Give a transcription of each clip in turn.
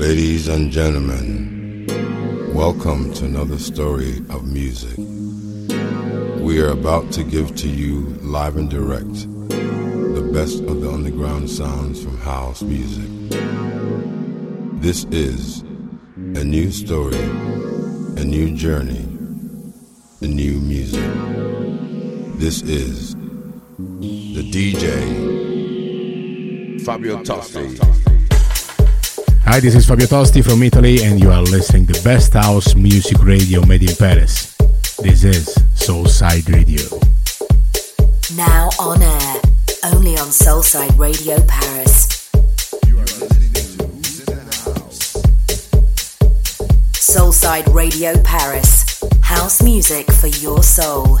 Ladies and gentlemen, welcome to another story of music. We are about to give to you live and direct the best of the underground sounds from house music. This is a new story, a new journey, a new music. This is the DJ Fabio Tosti. Hi, this is Fabio Tosti from Italy, and you are listening to Best House Music Radio made in Paris. This is Soulside Radio. Now on air, only on Soulside Radio Paris. You are listening to the house. Soulside Radio Paris. House music for your soul.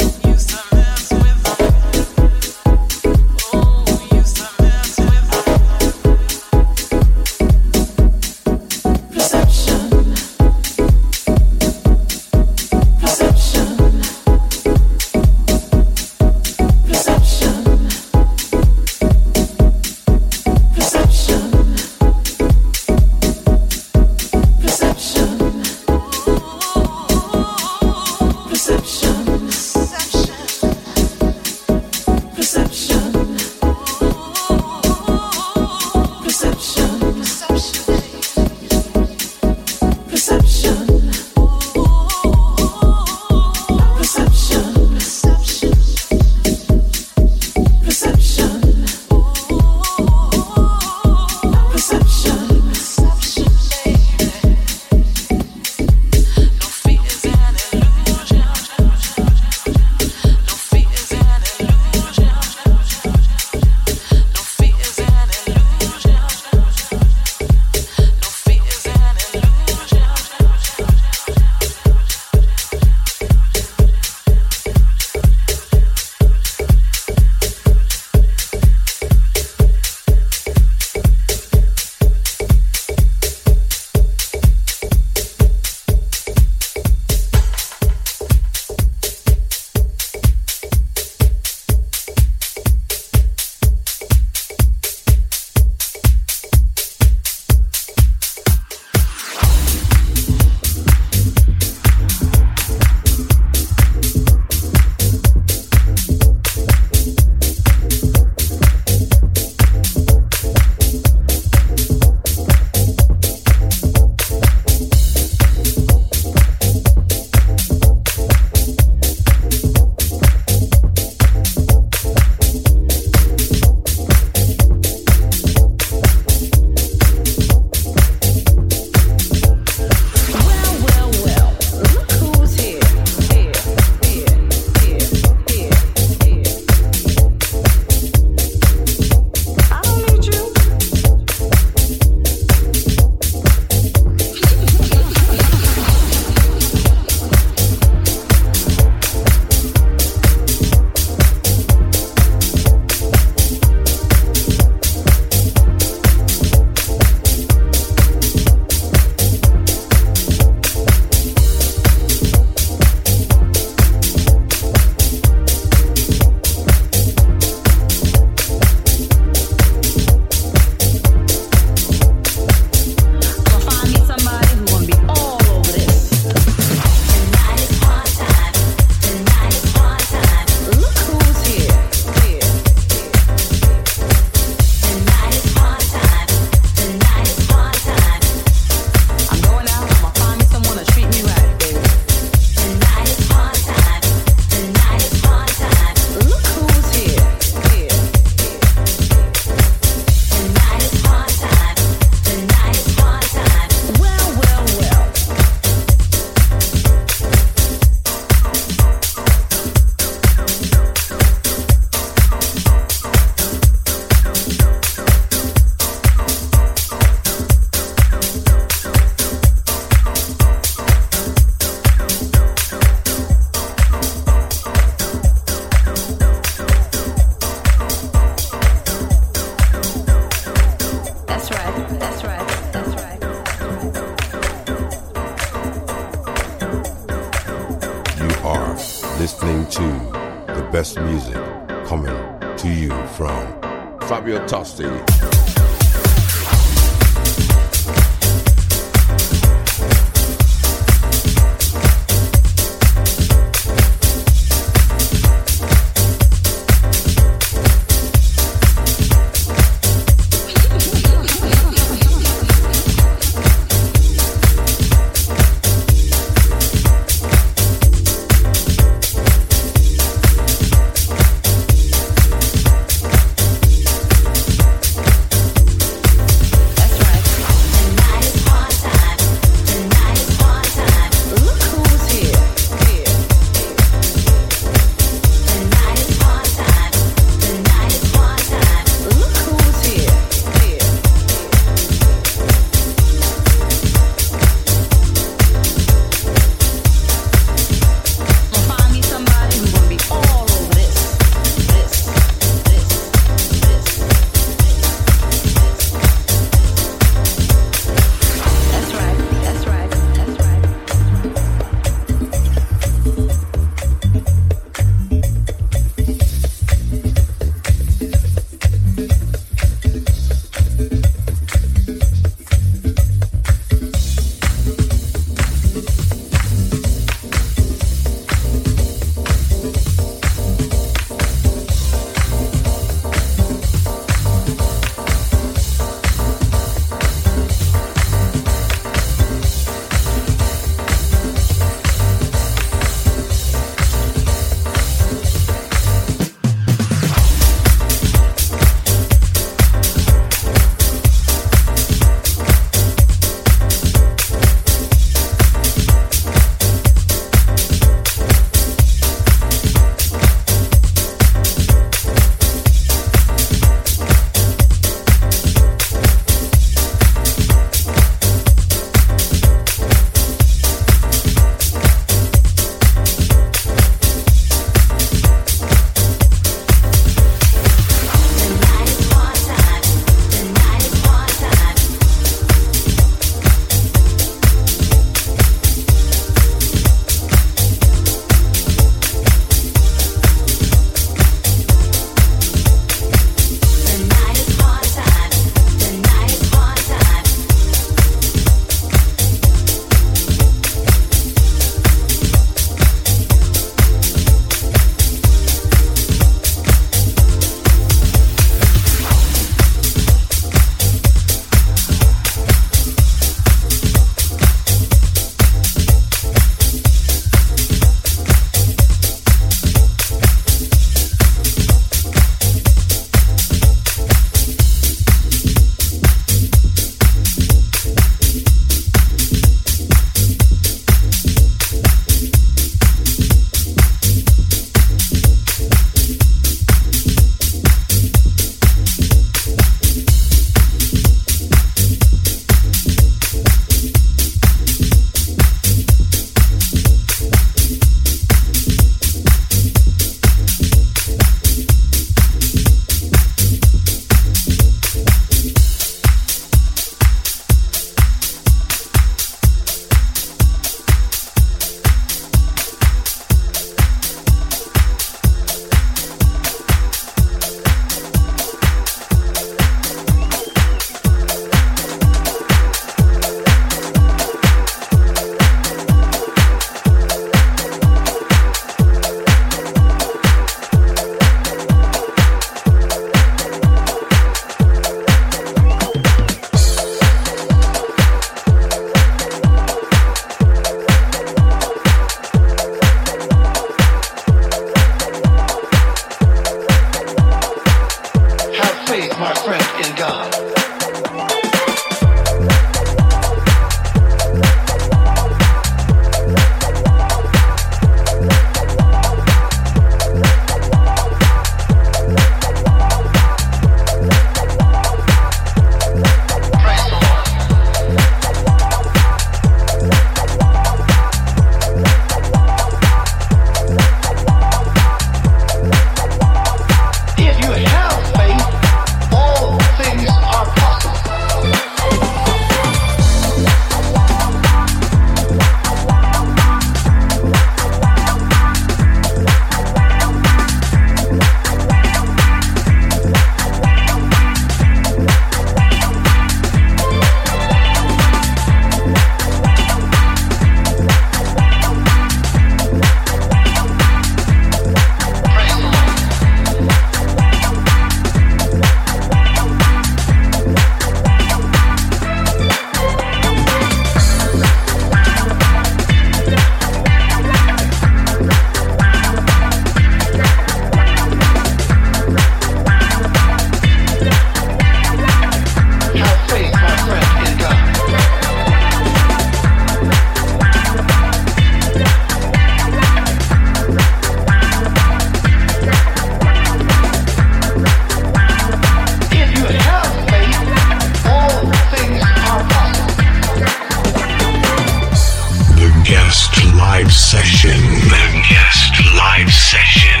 guest live session. The guest live session.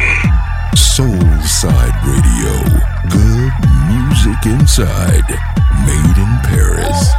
Soul Side Radio. Good music inside. Made in Paris.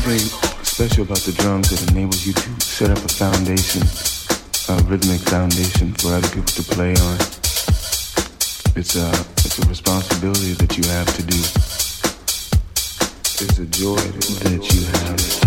something special about the drums that enables you to set up a foundation, a rhythmic foundation for other people to play on. It's a, it's a responsibility that you have to do. It's a joy that you have.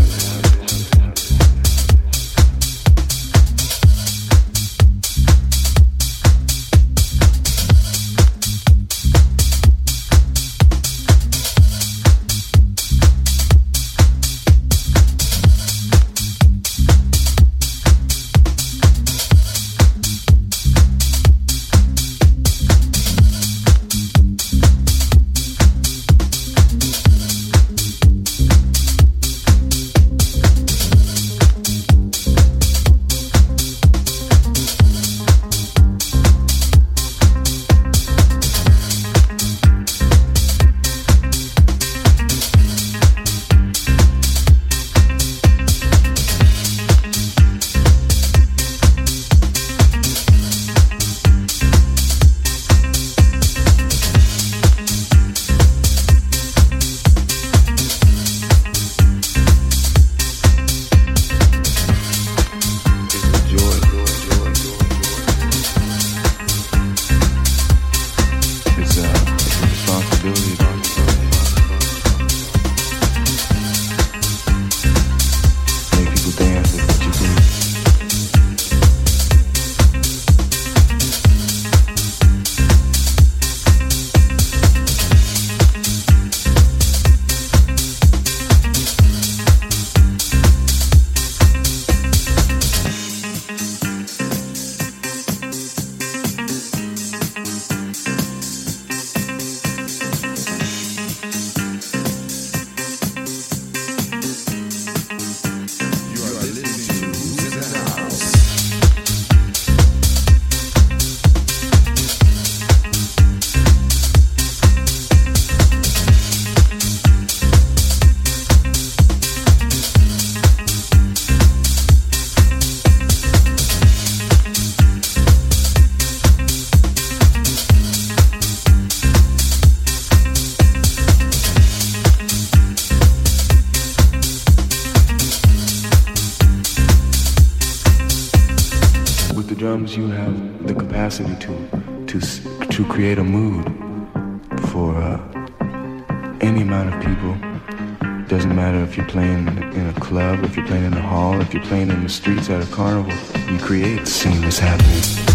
You're playing in the streets at a carnival. You create. the Same That's happening.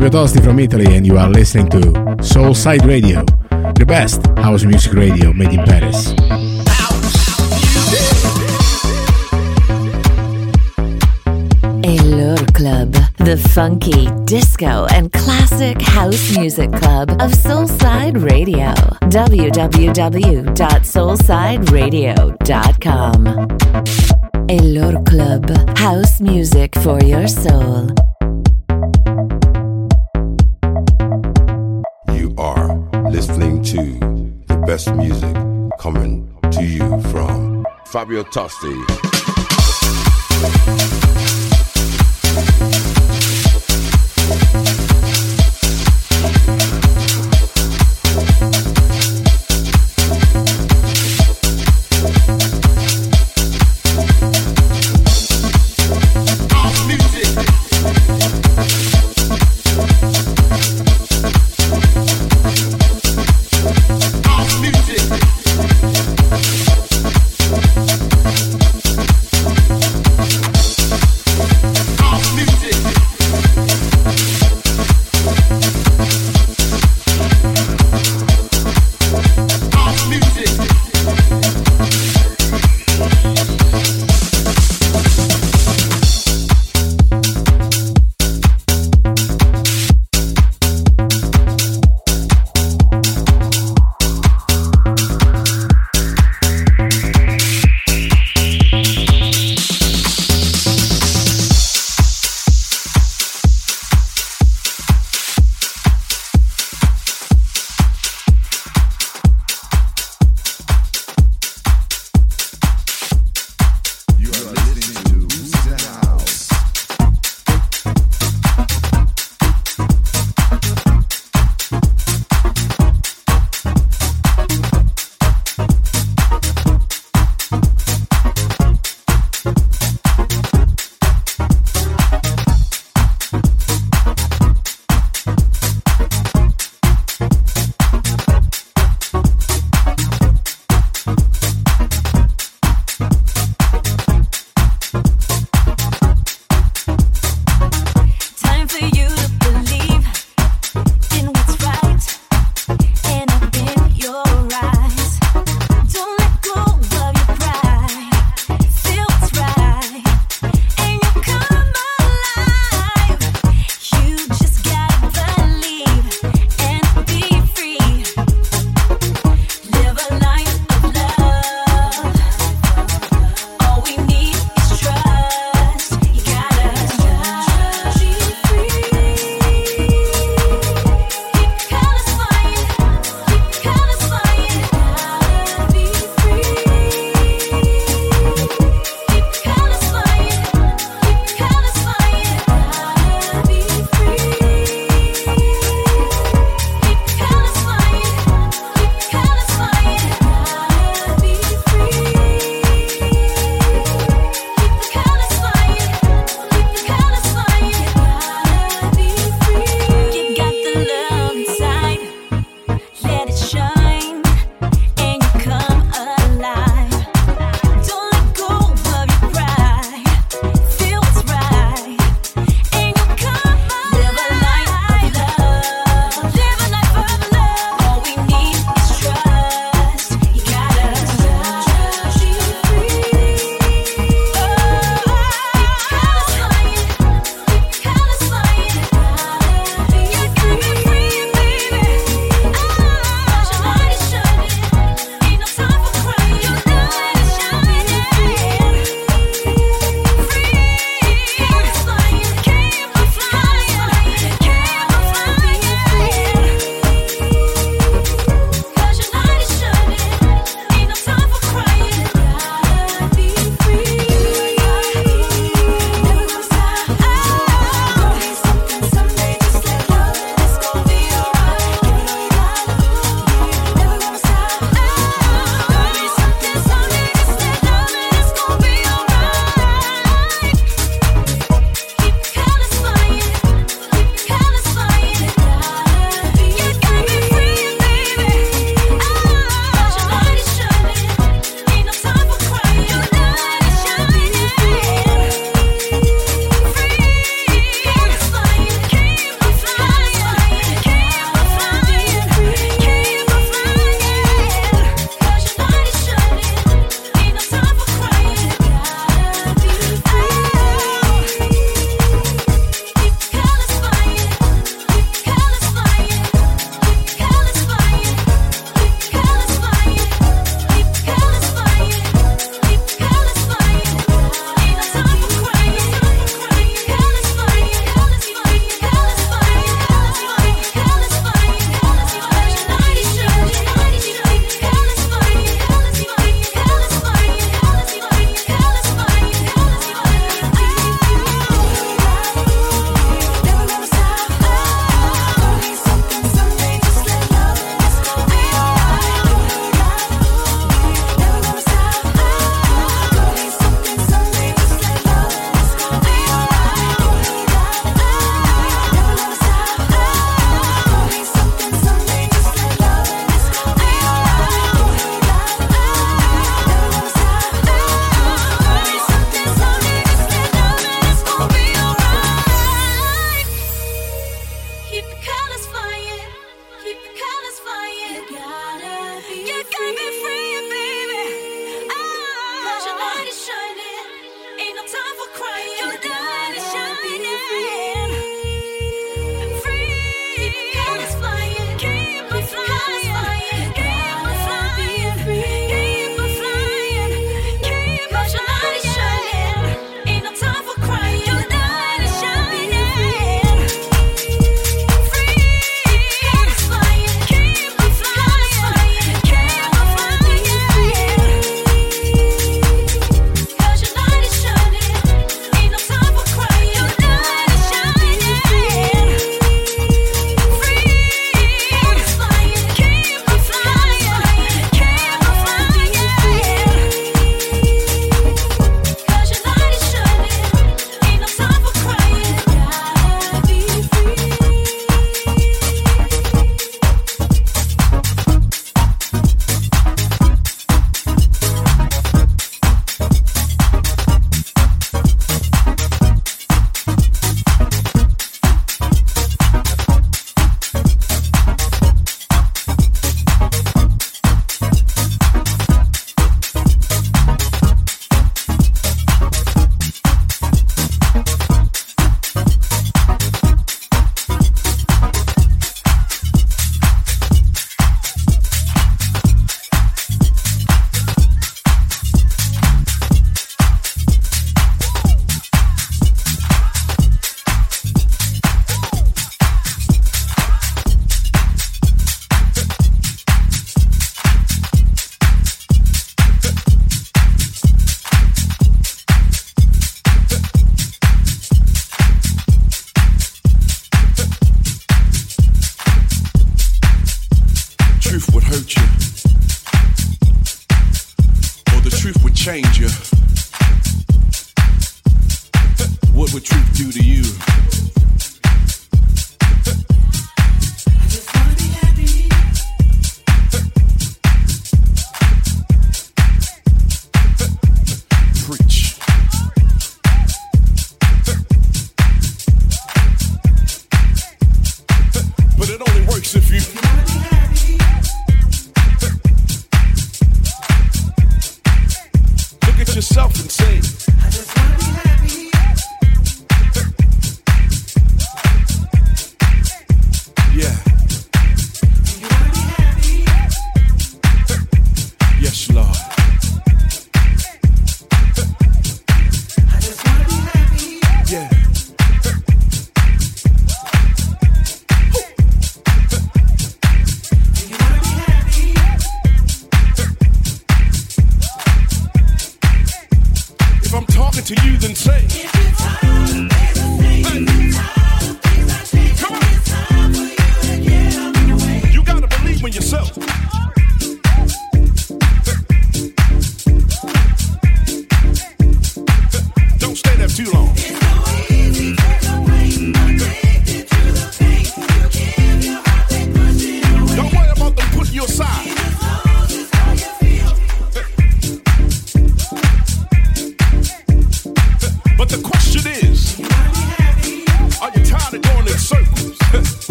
Fabio from Italy, and you are listening to Soulside Radio, the best house music radio made in Paris. Elor Club, the funky disco and classic house music club of Soulside Radio. www.soulsideradio.com. Elor Club, house music for your soul. Best music coming to you from Fabio Tosti.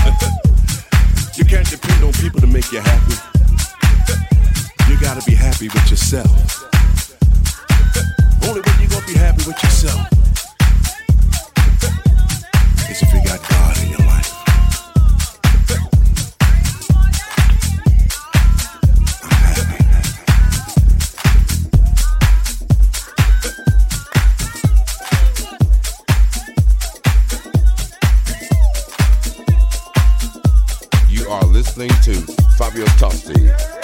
you can't depend on people to make you happy. You gotta be happy with yourself. Only when you gonna be happy with yourself. listening to Fabio Tosti.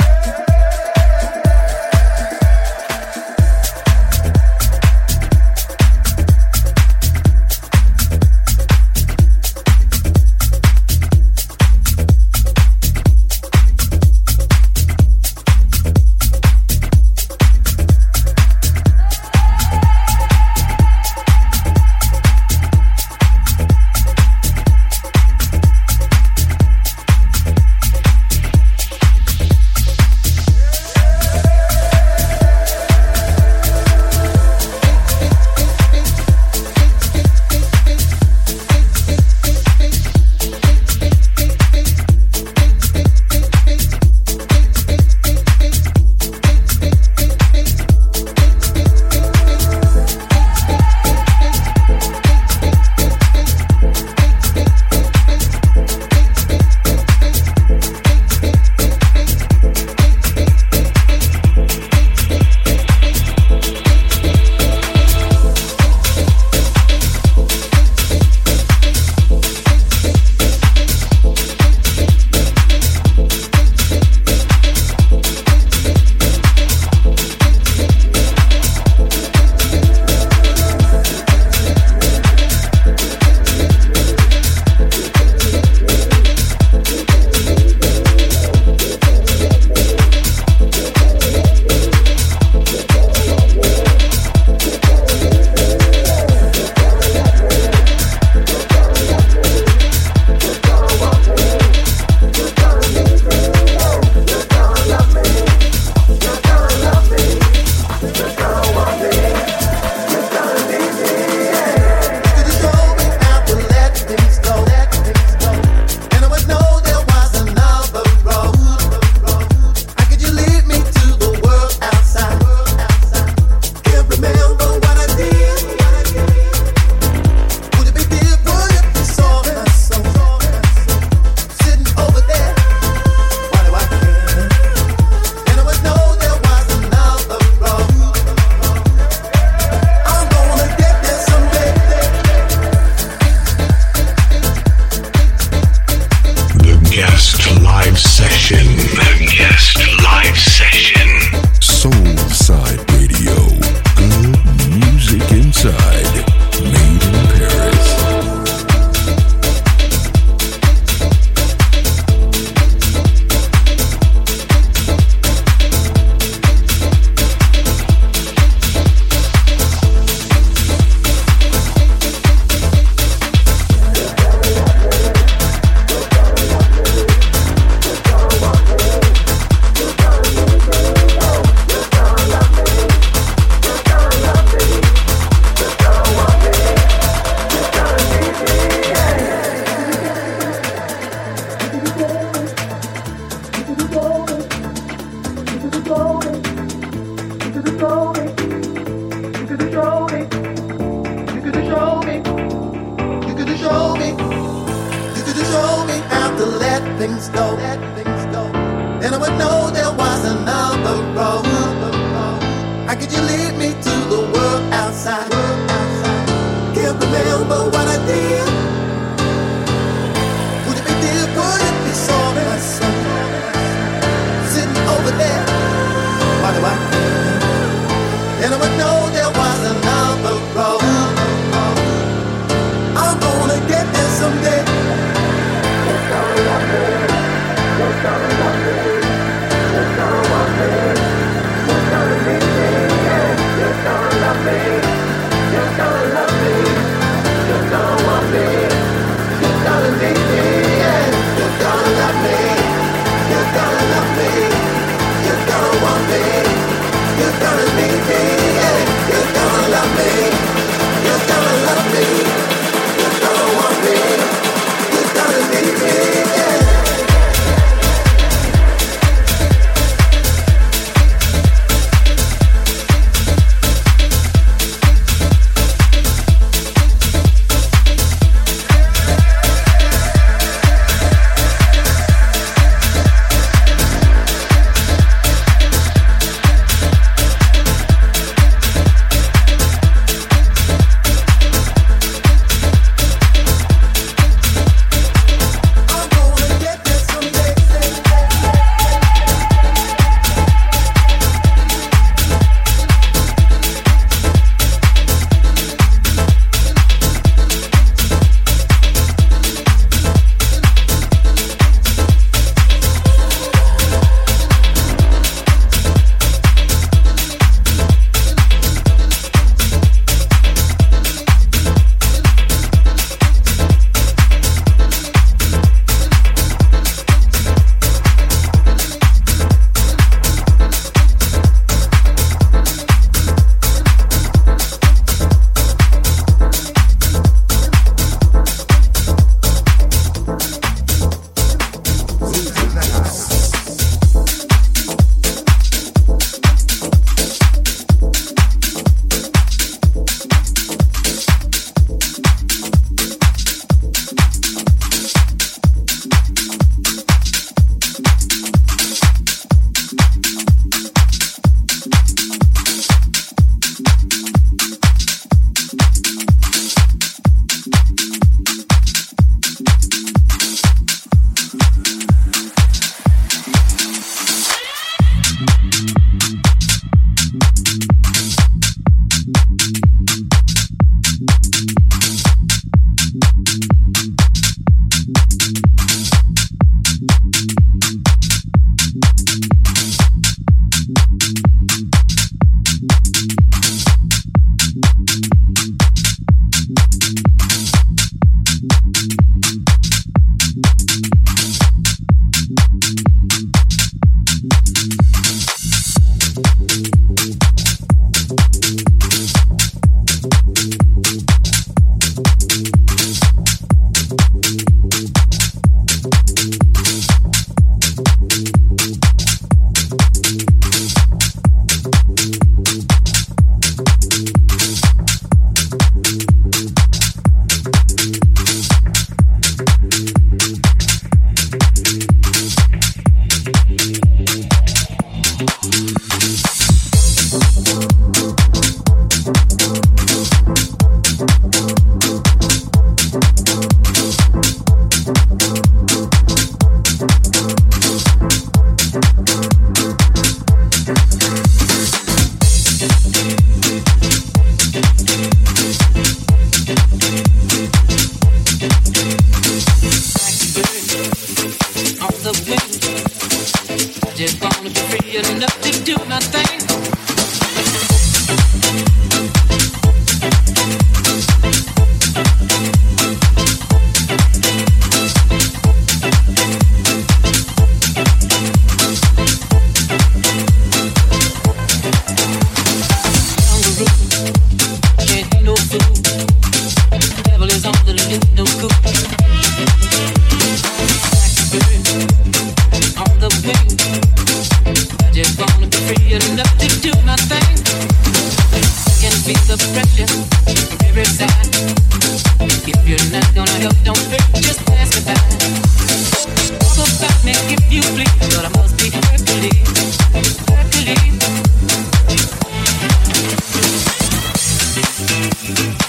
Fabio Tosti.